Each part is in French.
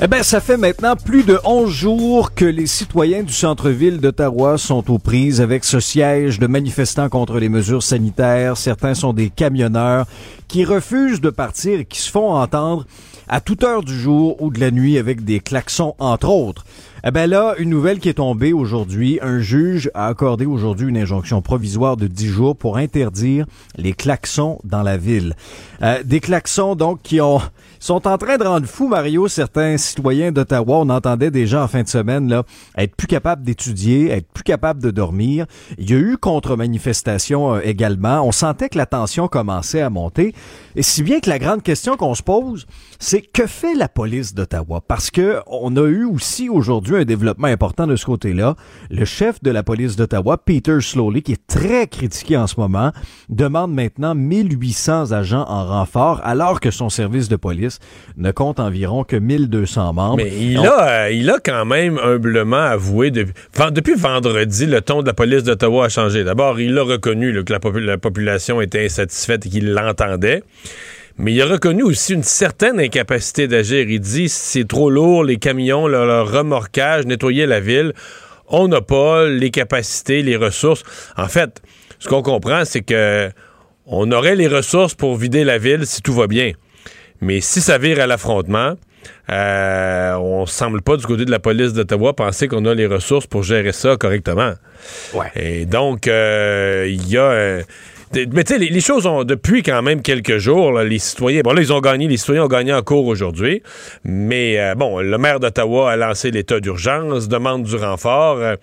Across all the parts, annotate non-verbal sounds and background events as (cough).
Eh bien, ça fait maintenant plus de 11 jours que les citoyens du centre-ville d'Ottawa sont aux prises avec ce siège de manifestants contre les mesures sanitaires. Certains sont des camionneurs qui refusent de partir et qui se font entendre à toute heure du jour ou de la nuit avec des klaxons, entre autres. Eh ben là, une nouvelle qui est tombée aujourd'hui. Un juge a accordé aujourd'hui une injonction provisoire de 10 jours pour interdire les klaxons dans la ville. Euh, des klaxons, donc, qui ont sont en train de rendre fou, Mario, certains citoyens d'Ottawa. On entendait déjà en fin de semaine là, être plus capables d'étudier, être plus capables de dormir. Il y a eu contre-manifestation euh, également. On sentait que la tension commençait à monter. Et si bien que la grande question qu'on se pose, c'est que fait la police d'Ottawa? Parce que on a eu aussi aujourd'hui un développement important de ce côté-là. Le chef de la police d'Ottawa, Peter Slowly, qui est très critiqué en ce moment, demande maintenant 1800 agents en renfort alors que son service de police ne compte environ que 1200 membres. Mais il, a, euh, il a quand même humblement avoué, depuis, depuis vendredi, le ton de la police d'Ottawa a changé. D'abord, il a reconnu que la, la population était insatisfaite et qu'il l'entendait. Mais il a reconnu aussi une certaine incapacité d'agir. Il dit c'est trop lourd, les camions, leur, remorquage, nettoyer la ville. On n'a pas les capacités, les ressources. En fait, ce qu'on comprend, c'est que on aurait les ressources pour vider la ville si tout va bien. Mais si ça vire à l'affrontement, euh, on semble pas du côté de la police d'Ottawa penser qu'on a les ressources pour gérer ça correctement. Ouais. Et donc, euh, il y a euh, mais tu sais, les, choses ont, depuis quand même quelques jours, les citoyens, bon là, ils ont gagné, les citoyens ont gagné en cours aujourd'hui, mais euh, bon, le maire d'Ottawa a lancé l'état d'urgence, demande du renfort. Euh,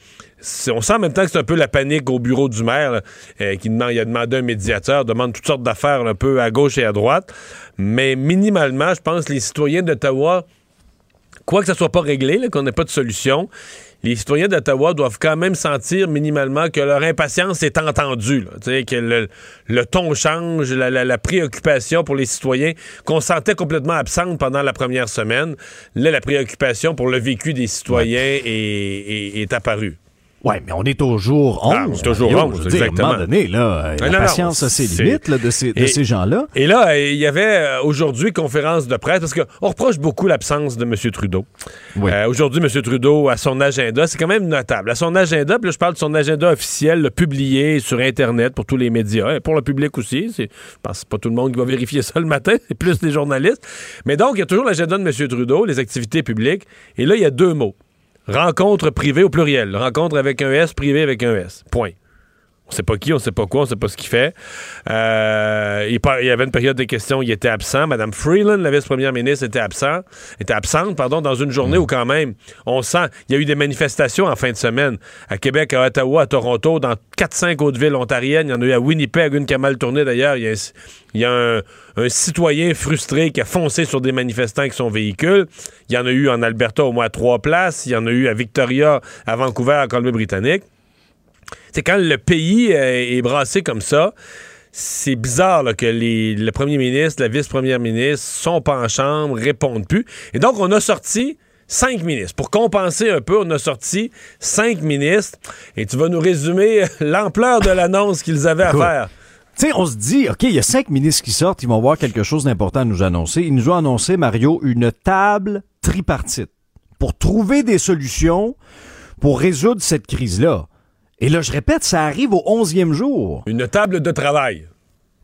on sent en même temps que c'est un peu la panique au bureau du maire, euh, qui demande, il a demandé un médiateur, demande toutes sortes d'affaires un peu à gauche et à droite. Mais minimalement, je pense que les citoyens d'Ottawa, quoi que ça soit pas réglé, qu'on n'ait pas de solution, les citoyens d'Ottawa doivent quand même sentir minimalement que leur impatience est entendue, que le, ton change, la, préoccupation pour les citoyens qu'on sentait complètement absente pendant la première semaine. Là, la préoccupation pour le vécu des citoyens est apparue. Oui, mais on est au jour 11. Ah, toujours 11, exactement. à un moment donné, là, la patience a ses limites de ces, de ces gens-là. Et là, il y avait euh, aujourd'hui conférence de presse, parce qu'on reproche beaucoup l'absence de M. Trudeau. Euh, aujourd'hui, M. Trudeau, à son agenda, c'est quand même notable. À son agenda, puis là, je parle de son agenda officiel, publié sur Internet pour tous les médias, et pour le public aussi. Je pense que pas tout le monde qui va vérifier ça le matin, (laughs) c'est plus les journalistes. Mais donc, il y a toujours l'agenda de M. Trudeau, les activités publiques, et là, il y a deux mots. Rencontre privée au pluriel. Rencontre avec un S, privé avec un S. Point. On sait pas qui, on sait pas quoi, on sait pas ce qu'il fait. Euh, il, y avait une période de questions, il était absent. Madame Freeland, la vice-première ministre, était absent, était absente, pardon, dans une journée où quand même, on sent, il y a eu des manifestations en fin de semaine à Québec, à Ottawa, à Toronto, dans 4-5 autres villes ontariennes. Il y en a eu à Winnipeg, une qui a mal tourné d'ailleurs. Il y a, un, un, citoyen frustré qui a foncé sur des manifestants avec son véhicule. Il y en a eu en Alberta au moins à trois places. Il y en a eu à Victoria, à Vancouver, à Colombie-Britannique. C'est quand le pays euh, est brassé comme ça, c'est bizarre que le premier ministre, la vice-première ministre sont pas en chambre, répondent plus. Et donc, on a sorti cinq ministres. Pour compenser un peu, on a sorti cinq ministres. Et tu vas nous résumer (laughs) l'ampleur de l'annonce qu'ils avaient à faire. Tu sais, on se dit, OK, il y a cinq ministres qui sortent, ils vont avoir quelque chose d'important à nous annoncer. Ils nous ont annoncé, Mario, une table tripartite pour trouver des solutions pour résoudre cette crise-là. Et là, je répète, ça arrive au onzième jour. Une table de travail.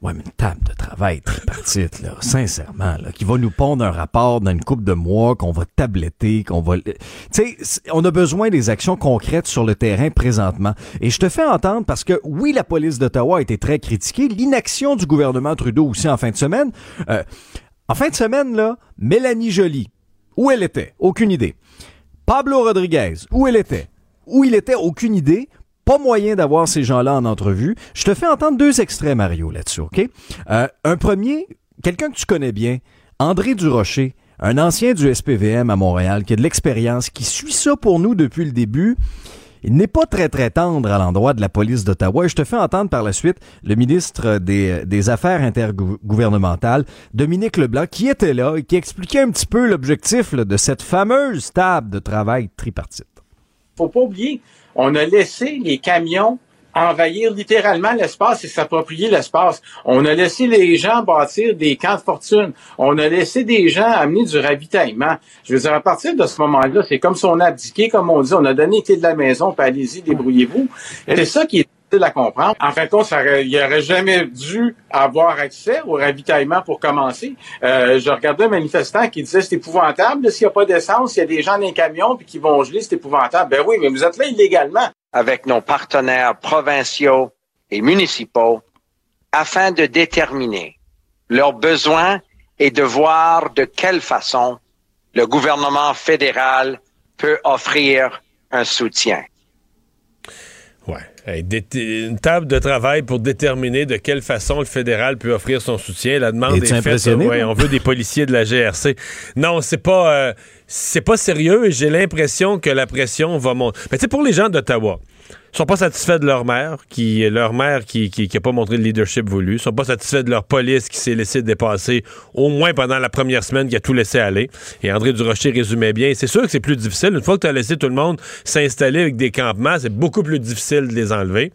Ouais, mais une table de travail tripartite, là, sincèrement, là, qui va nous pondre un rapport dans une coupe de mois, qu'on va tabletter, qu'on va... Tu sais, on a besoin des actions concrètes sur le terrain présentement. Et je te fais entendre parce que, oui, la police d'Ottawa a été très critiquée, l'inaction du gouvernement Trudeau aussi en fin de semaine. Euh, en fin de semaine, là, Mélanie Joly, où elle était? Aucune idée. Pablo Rodriguez, où elle était? Où il était? Aucune idée pas moyen d'avoir ces gens-là en entrevue. Je te fais entendre deux extraits, Mario, là-dessus, OK? Euh, un premier, quelqu'un que tu connais bien, André Durocher, un ancien du SPVM à Montréal, qui a de l'expérience, qui suit ça pour nous depuis le début. il n'est pas très très tendre à l'endroit de la police d'Ottawa. Et je te fais entendre par la suite le ministre des, des Affaires intergouvernementales, Dominique Leblanc, qui était là et qui expliquait un petit peu l'objectif de cette fameuse table de travail tripartite. Faut pas oublier, on a laissé les camions envahir littéralement l'espace et s'approprier l'espace. On a laissé les gens bâtir des camps de fortune. On a laissé des gens amener du ravitaillement. Je veux dire, à partir de ce moment-là, c'est comme si on a abdiqué, comme on dit, on a donné les clés de la maison, puis allez-y, débrouillez-vous. C'est ça qui est difficile à comprendre. En fin de compte, ça il aurait jamais dû avoir accès au ravitaillement pour commencer. Euh, je regardais un manifestant qui disait c'est épouvantable, s'il n'y a pas d'essence, il y a des gens dans les camions puis qui vont geler, c'est épouvantable. Ben oui, mais vous êtes là illégalement avec nos partenaires provinciaux et municipaux afin de déterminer leurs besoins et de voir de quelle façon le gouvernement fédéral peut offrir un soutien. Une table de travail pour déterminer de quelle façon le fédéral peut offrir son soutien. La demande est, faite. Ouais, on veut des policiers de la GRC. Non, c'est pas. Euh, c'est pas sérieux et j'ai l'impression que la pression va monter. Mais tu sais, pour les gens d'Ottawa, sont pas satisfaits de leur maire, qui leur maire qui, qui, pas montré le leadership voulu. Sont pas satisfaits de leur police qui s'est laissé dépasser, au moins pendant la première semaine, qui a tout laissé aller. Et André Durocher résumait bien. C'est sûr que c'est plus difficile. Une fois que tu as laissé tout le monde s'installer avec des campements, c'est beaucoup plus difficile de les enlever.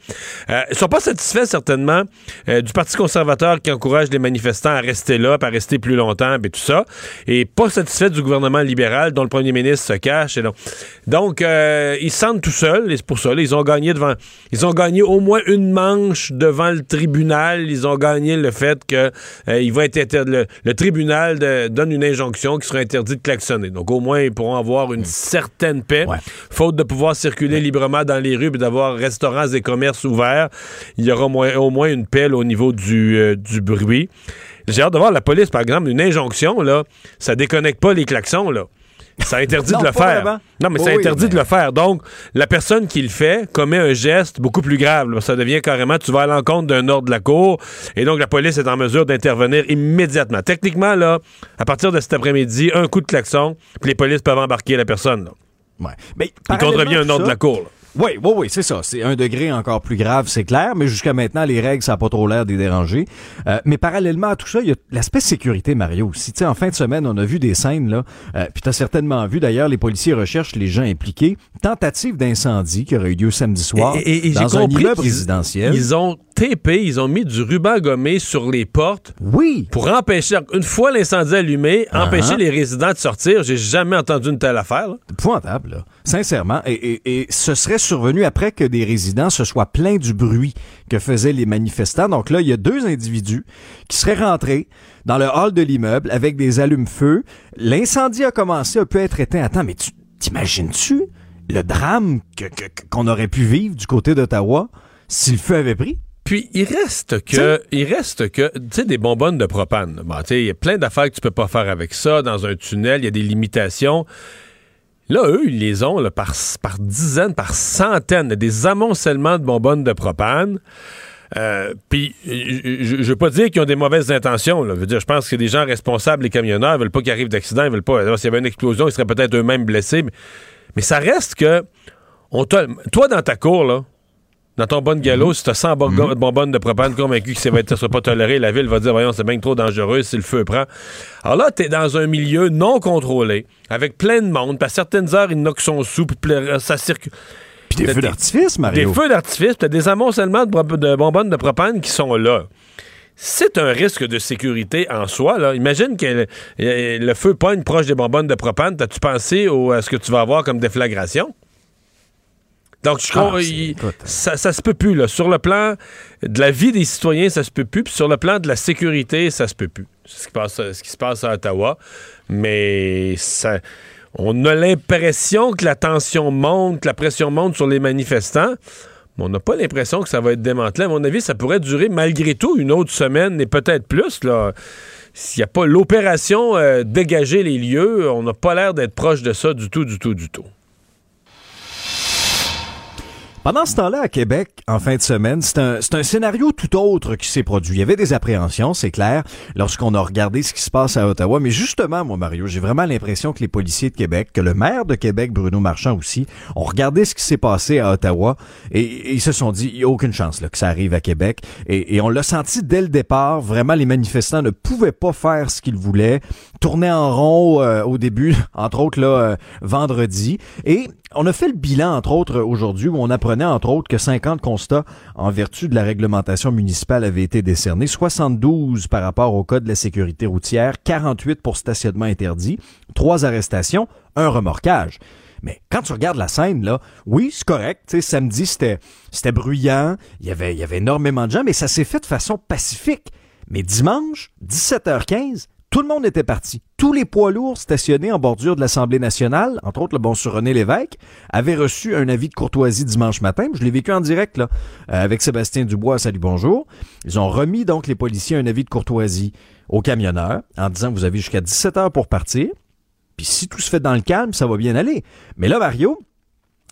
Euh, ils sont pas satisfaits, certainement, euh, du Parti conservateur qui encourage les manifestants à rester là, à rester plus longtemps, et tout ça. Et pas satisfaits du gouvernement libéral dont le premier ministre se cache. Et donc, euh, ils se sentent tout seuls, et c'est pour ça. Ils ont gagné devant. Ils ont gagné au moins une manche devant le tribunal. Ils ont gagné le fait que euh, il va être le, le, tribunal donne une injonction qui sera interdit de klaxonner. Donc au moins ils pourront avoir une certaine paix, faute de pouvoir circuler librement dans les rues et d'avoir restaurants et commerces ouverts. Il y aura au moins une paix au niveau du, euh, du bruit. J'ai hâte de voir la police, par exemple, une injonction, là, ça déconnecte pas les klaxons, là. Ça interdit de le faire. Non, mais ça interdit de le faire. Donc, la personne qui le fait commet un geste beaucoup plus grave. Ça devient carrément, tu vas à l'encontre d'un ordre de la cour, et donc la police est en mesure d'intervenir immédiatement. Techniquement, là, à partir de cet après-midi, un coup de klaxon, puis les polices peuvent embarquer la personne. Là. Ouais. Mais, Il contrevient un ordre de la cour. Là. Oui, oui, oui, c'est ça. C'est un degré encore plus grave, c'est clair, mais jusqu'à maintenant, les règles, ça n'a pas trop l'air de déranger. Euh, mais parallèlement à tout ça, il y a l'aspect sécurité, Mario, aussi. Tu sais, en fin de semaine, on a vu des scènes, là, euh, puis tu as certainement vu, d'ailleurs, les policiers recherchent les gens impliqués. Tentative d'incendie qui aurait eu lieu samedi soir et, dans un immeuble résidentiel. Ils ont TP, ils ont mis du ruban gommé sur les portes. Oui. Pour empêcher, une fois l'incendie allumé, uh-huh. empêcher les résidents de sortir. J'ai jamais entendu une telle affaire. Pointable, là. Sincèrement. Et, et, ce serait survenu après que des résidents se soient plaints du bruit que faisaient les manifestants. Donc là, il y a deux individus qui seraient rentrés dans le hall de l'immeuble avec des allumes-feu. L'incendie a commencé, a pu être éteint. Attends, mais tu t'imagines-tu le drame qu'on aurait pu vivre du côté d'Ottawa si le feu avait pris? Puis il reste que, il reste que, tu sais, des bonbonnes de propane. Bon, tu sais, il y a plein d'affaires que tu peux pas faire avec ça dans un tunnel. Il y a des limitations. Là, eux, ils les ont par, par dizaines, par centaines, des amoncellements de bonbonnes de propane. Euh, puis, je, ne veux pas dire qu'ils ont des mauvaises intentions. Je pense que des gens responsables, les camionneurs, veulent pas qu'il arrive d'accident, ils veulent pas. S'il y avait une explosion, ils seraient peut-être eux-mêmes blessés. Mais, ça reste que, toi, dans ta cour, là, dans ton bon galop, si tu as 100 bonbonnes de propane convaincu que ça va être pas toléré, la ville va dire voyons, c'est bien trop dangereux si le feu prend. Alors là, tu es dans un milieu non contrôlé, avec plein de monde, puis à certaines heures, ils knockent son sou, puis ça circule. Puis des feux d'artifice, Mario. Des feux d'artifice, puis des amoncellements de, de bonbonnes de propane qui sont là c'est un risque de sécurité en soi. Là. Imagine que le, feu pogne proche des bonbonnes de propane. T'as-tu pensé à ce que tu vas avoir comme déflagration? Donc, je crois, ah, ça, ça se peut plus. Là. Sur le plan de la vie des citoyens, ça se peut plus. Puis sur le plan de la sécurité, ça se peut plus. C'est ce qui, passe, ce qui se passe à Ottawa. Mais ça, on a l'impression que la tension monte, que la pression monte sur les manifestants. Mais on n'a pas l'impression que ça va être démantelé. À mon avis, ça pourrait durer malgré tout une autre semaine et peut-être plus. Là. S'il n'y a pas l'opération euh, dégager les lieux, on n'a pas l'air d'être proche de ça du tout, du tout, du tout. Pendant ce temps-là, à Québec, en fin de semaine, c'est un, un scénario tout autre qui s'est produit. Il y avait des appréhensions, c'est clair, lorsqu'on a regardé ce qui se passe à Ottawa. Mais justement, moi, Mario, j'ai vraiment l'impression que les policiers de Québec, que le maire de Québec, Bruno Marchand aussi, ont regardé ce qui s'est passé à Ottawa et, ils se sont dit, il n'y a aucune chance là, que ça arrive à Québec. Et, on l'a senti dès le départ. Vraiment, les manifestants ne pouvaient pas faire ce qu'ils voulaient, tourner en rond euh, au début, (laughs) entre autres là, euh, vendredi. Et on a fait le bilan, entre autres, aujourd'hui, où on apprenait, entre autres, que 50 constats en vertu de la réglementation municipale avaient été décernés, 72 par rapport au code de la sécurité routière, 48 pour stationnement interdit, trois arrestations, un remorquage. Mais quand tu regardes la scène, là, oui, c'est correct. samedi, c'était, bruyant. Il y avait, il y avait énormément de gens, mais ça s'est fait de façon pacifique. Mais dimanche, 17h15, tout le monde était parti. Tous les poids lourds stationnés en bordure de l'Assemblée nationale, entre autres le bon sur René Lévesque, avaient reçu un avis de courtoisie dimanche matin. Je l'ai vécu en direct euh, avec Sébastien Dubois. Salut, bonjour. Ils ont remis donc les policiers un avis de courtoisie aux camionneurs en disant vous avez jusqu'à 17 heures pour partir. Puis si tout se fait dans le calme, ça va bien aller. Mais là, Mario,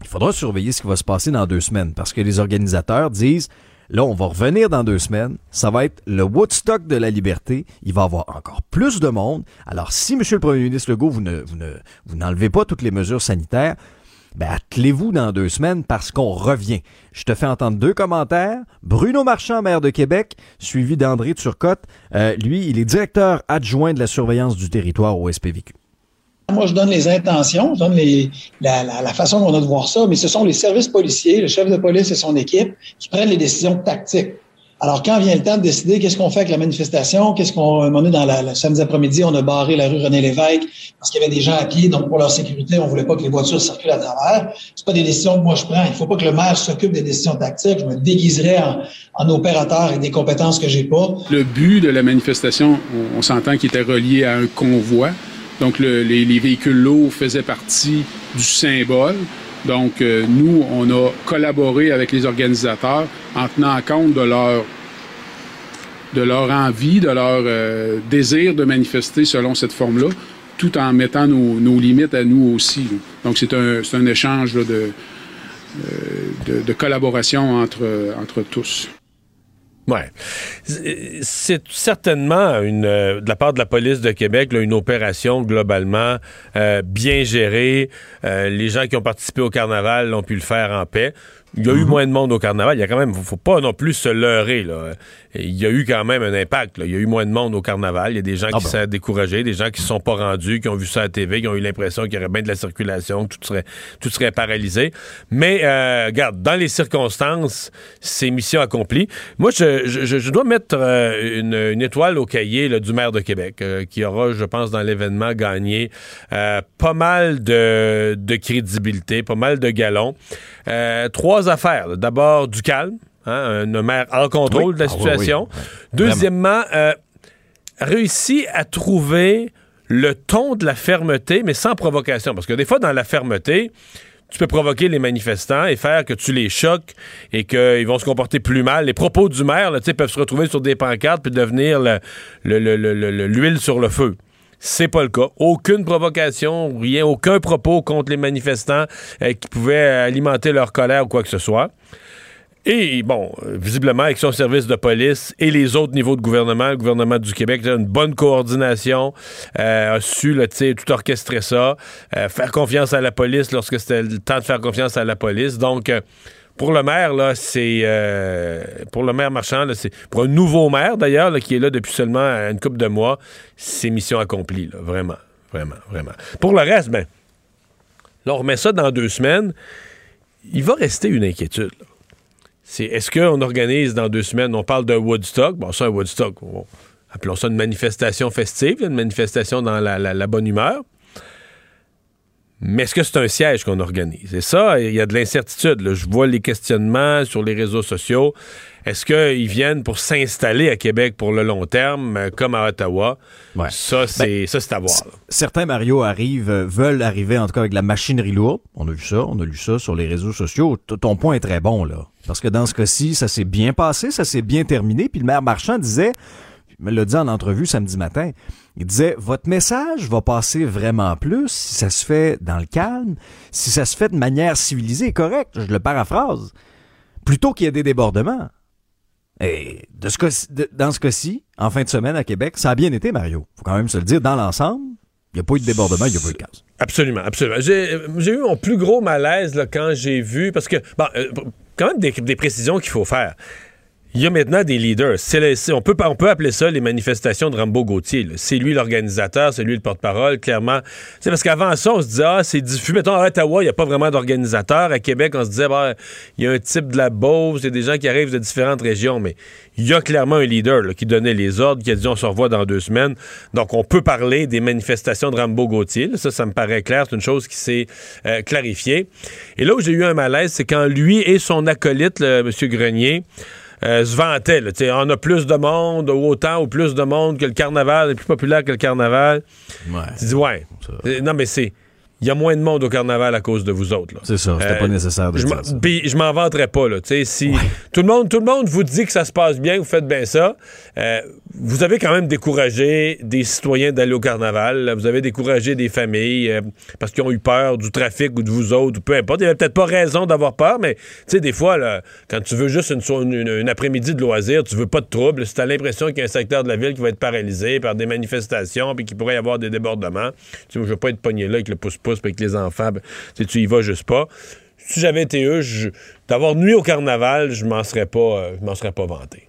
il faudra surveiller ce qui va se passer dans deux semaines parce que les organisateurs disent Là, on va revenir dans deux semaines. Ça va être le Woodstock de la liberté. Il va y avoir encore plus de monde. Alors, si, Monsieur le Premier ministre Legault, vous ne, vous ne, vous n'enlevez pas toutes les mesures sanitaires, ben, attelez-vous dans deux semaines parce qu'on revient. Je te fais entendre deux commentaires. Bruno Marchand, maire de Québec, suivi d'André Turcotte. Euh, lui, il est directeur adjoint de la surveillance du territoire au SPVQ. Moi, je donne les intentions, je donne les, la, la, la, façon qu'on a de voir ça, mais ce sont les services policiers, le chef de police et son équipe qui prennent les décisions tactiques. Alors, quand vient le temps de décider qu'est-ce qu'on fait avec la manifestation, qu'est-ce qu'on on est dans la, le samedi après-midi, on a barré la rue René Lévesque parce qu'il y avait des gens à pied, donc pour leur sécurité, on voulait pas que les voitures circulent à travers. C'est pas des décisions que moi je prends. Il faut pas que le maire s'occupe des décisions tactiques. Je me déguiserais en, en opérateur avec des compétences que j'ai pas. Le but de la manifestation, on, on s'entend qu'il était relié à un convoi. Donc, les, véhicules lourds faisaient partie du symbole. Donc, euh, nous, on a collaboré avec les organisateurs en tenant compte de leur de leur envie, de leur euh, désir de manifester selon cette forme-là, tout en mettant nos, limites à nous aussi. Donc, c'est un, un, échange de, euh, de, de, collaboration entre, entre tous. Ouais. C'est certainement une, euh, de la part de la police de Québec une opération globalement euh, bien gérée. Euh, les gens qui ont participé au carnaval ont pu le faire en paix. Il y a eu mhm. moins de monde au carnaval. Il y a quand même, faut pas non plus se leurrer. Là. Il y a eu quand même un impact. Là. Il y a eu moins de monde au carnaval. Il y a des gens ah qui sont découragés, des gens qui ne sont pas rendus, qui ont vu ça à la TV, qui ont eu l'impression qu'il y aurait bien de la circulation, que tout serait, tout serait paralysé. Mais, euh, regarde, dans les circonstances, c'est mission accomplie. Moi, je, je, je dois mettre euh, une, une, étoile au cahier là, du maire de Québec, euh, qui aura, je pense, dans l'événement gagné euh, pas mal de, de crédibilité, pas mal de galons. trois affaires. D'abord, du calme. Hein, un maire en contrôle de la ah situation. Deuxièmement, euh, réussi à trouver le ton de la fermeté, mais sans provocation. Parce que des fois, dans la fermeté, tu peux provoquer les manifestants et faire que tu les choques et qu'ils vont se comporter plus mal. Les propos du maire là, peuvent se retrouver sur des pancartes puis devenir l'huile sur le feu. C'est pas le cas. Aucune provocation, rien, aucun propos contre les manifestants euh, qui pouvaient alimenter leur colère ou quoi que ce soit. Et bon, visiblement, avec son service de police et les autres niveaux de gouvernement, le gouvernement du Québec a une bonne coordination, euh, a su là, tout orchestrer ça, euh, faire confiance à la police lorsque c'était le temps de faire confiance à la police. Donc, pour le maire, là, c'est pour le maire marchand, c'est pour un nouveau maire d'ailleurs, qui est là depuis seulement une couple de mois, c'est mission accomplie, là, vraiment. Vraiment, vraiment. Pour le reste, ben, là, on remet ça dans deux semaines. Il va rester une inquiétude. C'est est-ce qu'on organise dans deux semaines, on parle d'un Woodstock, bon, ça, un Woodstock, appelons ça une manifestation festive, une manifestation dans la, bonne humeur. Mais est-ce que c'est un siège qu'on organise? Et ça, il y a de l'incertitude. Je vois les questionnements sur les réseaux sociaux. Est-ce qu'ils viennent pour s'installer à Québec pour le long terme, euh, comme à Ottawa? Ça, c'est ben, à voir. Certains, Mario, arrivent, euh, veulent arriver en tout cas avec la machinerie lourde. On a vu ça, on a lu ça sur les réseaux sociaux. ton point est très bon, là. Parce que dans ce cas-ci, ça s'est bien passé, ça s'est bien terminé. Puis le maire Marchand disait, il me l'a dit en entrevue samedi matin. Il disait, votre message va passer vraiment plus si ça se fait dans le calme, si ça se fait de manière civilisée et correcte, je le paraphrase, plutôt qu'il y ait des débordements. Et de ce dans ce cas-ci, en fin de semaine à Québec, ça a bien été, Mario. faut quand même se le dire, dans l'ensemble, il n'y a pas eu de débordement, il n'y a pas eu de casse. Absolument, absolument. J'ai eu mon plus gros malaise quand j'ai vu, parce que, bon, euh, quand même des précisions qu'il faut faire il y a maintenant des leaders. on, peut, on peut appeler ça les manifestations de Rambo Gauthier. C'est lui l'organisateur, c'est lui le porte-parole, clairement. C'est parce qu'avant ça, on se disait, ah, c'est diffus. Mettons, à Ottawa, il n'y a pas vraiment d'organisateur. À Québec, on se disait, bah, il y a un type de la Beauce, il y a des gens qui arrivent de différentes régions, mais il y a clairement un leader qui donnait les ordres, qui a dit, on se revoit dans deux semaines. Donc, on peut parler des manifestations de Rambo Gauthier. Ça, ça me paraît clair. C'est une chose qui s'est euh, clarifiée. Et là où j'ai eu un malaise, c'est quand lui et son acolyte, M. Grenier, euh, se vantait. Là, on a plus de monde, autant ou plus de monde que le carnaval, est plus populaire que le carnaval. Ouais. Tu dis, ouais. Non, mais c'est il y a moins de monde au carnaval à cause de vous autres. C'est ça, c'était pas euh, nécessaire de je dire ça. Puis je m'en vanterais pas. Là, si tout, le monde, tout le monde vous dit que ça se passe bien, vous faites bien ça, euh, vous avez quand même découragé des citoyens d'aller au carnaval. Vous avez découragé des familles euh, parce qu'ils ont eu peur du trafic ou de vous autres, ou peu importe. Il n'y avait peut-être pas raison d'avoir peur, mais des fois, quand tu veux juste une, après-midi de loisir, tu veux pas de trouble. Si tu as l'impression qu'il y a un secteur de la ville qui va être paralysé par des manifestations puis qu'il pourrait y avoir des débordements, tu veux, je veux pas être pogné là avec le pouce-pouce avec les enfants, ben, tu y vas juste pas. Si j'avais été eux, d'avoir nuit au carnaval, je m'en serais pas, euh, m'en serais pas vanté.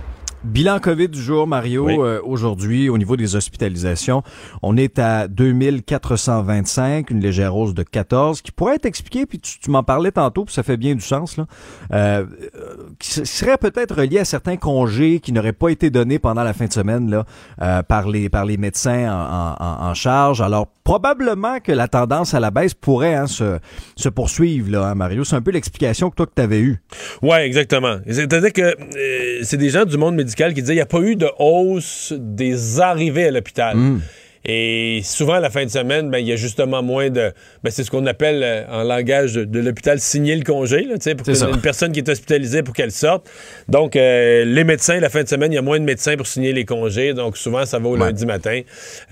Bilan COVID du jour, Mario. Euh, aujourd'hui, au niveau des hospitalisations, on est à 2425, une légère hausse de 14, qui pourrait être expliquée, puis tu, m'en parlais tantôt, puis ça fait bien du sens, là, euh, qui serait peut-être relié à certains congés qui n'auraient pas été donnés pendant la fin de semaine là, euh, par, les, par les médecins en, en, en, charge. Alors, probablement que la tendance à la baisse pourrait hein, se, se poursuivre, là, hein, Mario. C'est un peu l'explication que toi que tu avais eue. Oui, exactement. C'est-à-dire que euh, c'est des gens du monde médical qui disait qu'il n'y a pas eu de hausse des arrivées à l'hôpital. Hmm. Et souvent, à la fin de semaine, ben, il y a justement moins de. Ben, c'est ce qu'on appelle euh, en langage de, l'hôpital signer le congé, là, pour que une personne qui est hospitalisée pour qu'elle sorte. Donc, euh, les médecins, la fin de semaine, il y a moins de médecins pour signer les congés. Donc, souvent, ça va au lundi matin.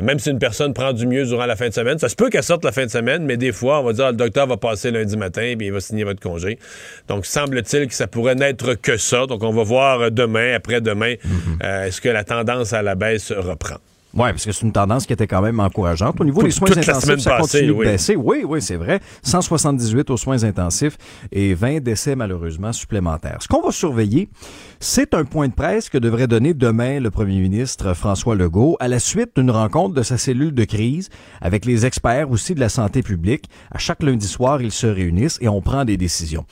Même si une personne prend du mieux durant la fin de semaine, ça se peut qu'elle sorte la fin de semaine, mais des fois, on va dire, ah, le docteur va passer lundi matin et il va signer votre congé. Donc, semble-t-il que ça pourrait n'être que ça. Donc, on va voir demain, après-demain, mm-hmm. euh, est-ce que la tendance à la baisse reprend? Oui, parce que c'est une tendance qui était quand même encourageante. Au niveau des soins intensifs, ça continue de baisser. Oui, oui, c'est vrai. 178 aux soins intensifs et 20 décès malheureusement supplémentaires. Ce qu'on va surveiller, c'est un point de presse que devrait donner demain le premier ministre François Legault à la suite d'une rencontre de sa cellule de crise avec les experts aussi de la santé publique. À chaque lundi soir, ils se réunissent et on prend des décisions.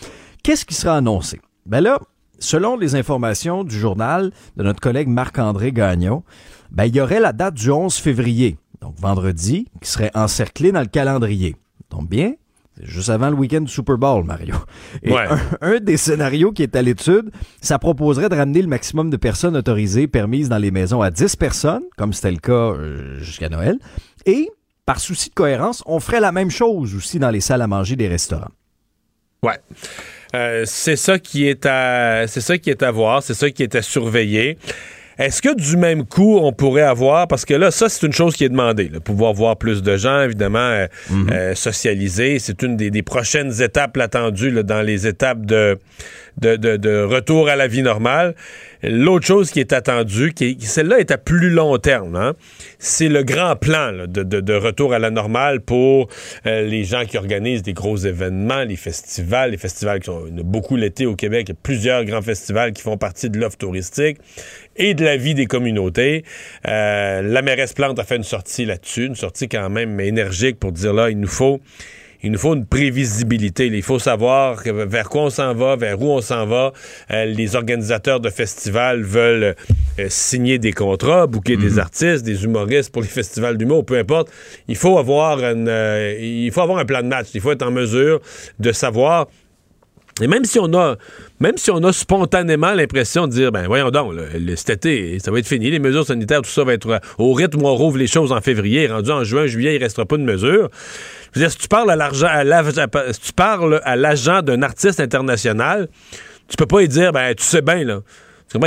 Qu'est-ce qui sera annoncé? Ben là, selon les informations du journal de notre collègue Marc-André Gagnon, ben, il y aurait la date du 11 février, donc vendredi, qui serait encerclée dans le calendrier. Donc bien, c'est juste avant le week-end du Super Bowl, Mario. Et un, des scénarios qui est à l'étude, ça proposerait de ramener le maximum de personnes autorisées permises dans les maisons à 10 personnes, comme c'était le cas euh, jusqu'à Noël. Et, par souci de cohérence, on ferait la même chose aussi dans les salles à manger des restaurants. Ouais. Euh, c'est ça qui est à c'est ça qui est à voir, c'est ça qui est à surveiller. Est-ce que du même coup, on pourrait avoir, parce que là, ça, c'est une chose qui est demandée, pouvoir voir plus de gens, évidemment, euh, mhm. euh, socialiser. C'est une des, prochaines étapes attendues dans les étapes de, de, retour à la vie normale. L'autre chose qui est attendue, qui, celle-là est à plus long terme, hein, c'est le grand plan de, retour à la normale pour euh, les gens qui organisent des gros événements, les festivals, les festivals qui sont beaucoup l'été au Québec, il y a plusieurs grands festivals qui font partie de l'offre touristique et de la vie des communautés. Euh, la mairesse Plante a fait une sortie là-dessus, une sortie quand même énergique pour dire là, il nous faut il nous faut une prévisibilité. Il faut savoir vers quoi on s'en va, vers où on s'en va. Euh, les organisateurs de festivals veulent euh, signer des contrats, booker des mhm. artistes, des humoristes pour les (laughs) festivals d'humour, peu importe. Il faut avoir il faut avoir un plan de match. Il faut être en mesure de savoir et même si on a, spontanément l'impression de dire, ben voyons donc, cet été, ça va être fini, les mesures sanitaires, tout ça va être au rythme où on rouvre les choses en février, rendu en juin, juillet, il restera pas de mesures. Je veux dire, si tu parles à l'argent, à l'agent d'un artiste international, tu peux pas lui dire, ben tu sais bien là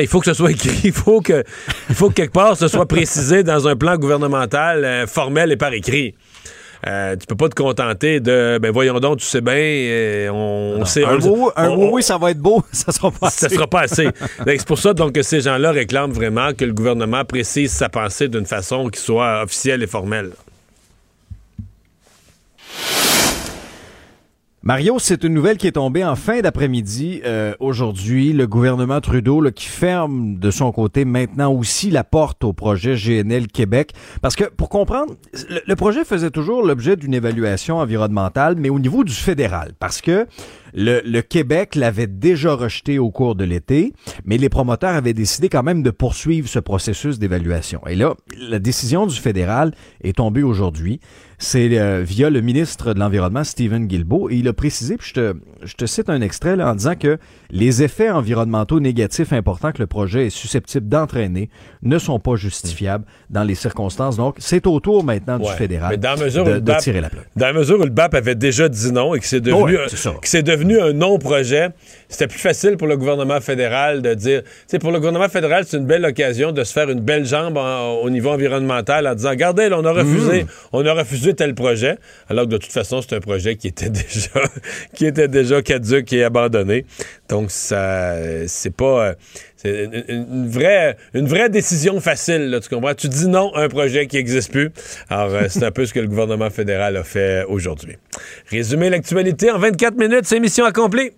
il faut que ce soit (laughs) écrit, il faut que, il faut que quelque part ce soit précisé dans un plan gouvernemental euh, formel et par écrit. Euh, tu peux pas te contenter de ben voyons donc tu sais bien euh, on, sait un, oui ça va être beau (laughs) ça sera pas assez. ça sera pas assez. C'est pour ça donc que ces gens-là réclament vraiment que le gouvernement précise sa pensée d'une façon qui soit officielle et formelle Mario, c'est une nouvelle qui est tombée en fin d'après-midi euh, aujourd'hui. Le gouvernement Trudeau qui ferme de son côté maintenant aussi la porte au projet GNL Québec. Parce que pour comprendre, le projet faisait toujours l'objet d'une évaluation environnementale, mais au niveau du fédéral. Parce que le, Québec l'avait déjà rejeté au cours de l'été, mais les promoteurs avaient décidé quand même de poursuivre ce processus d'évaluation. Et là, la décision du fédéral est tombée aujourd'hui. C'est euh, via le ministre de l'Environnement, Stephen Guilbeault, et il a précisé, puis je te, je te cite un extrait là, en disant que les effets environnementaux négatifs importants que le projet est susceptible d'entraîner ne sont pas justifiables dans les circonstances. Donc, c'est au tour maintenant du fédéral de, tirer la plaque. Dans la mesure où le BAP avait déjà dit non et que c'est devenu, un non-projet, c'était plus facile pour le gouvernement fédéral de dire. Tu pour le gouvernement fédéral, c'est une belle occasion de se faire une belle jambe au niveau environnemental en disant Regardez, on a refusé, mm. on a refusé tel projet. Alors que de toute façon, c'est un projet qui était (laughs) déjà, qui était déjà caduque et abandonné. Donc, ça, c'est pas. Euh, une, vraie, une vraie décision facile, tu comprends? Tu dis non à un projet qui n'existe plus. Alors, euh, c'est un peu ce que le gouvernement fédéral a fait aujourd'hui. Résumer l'actualité en 24 minutes, c'est mission accomplie.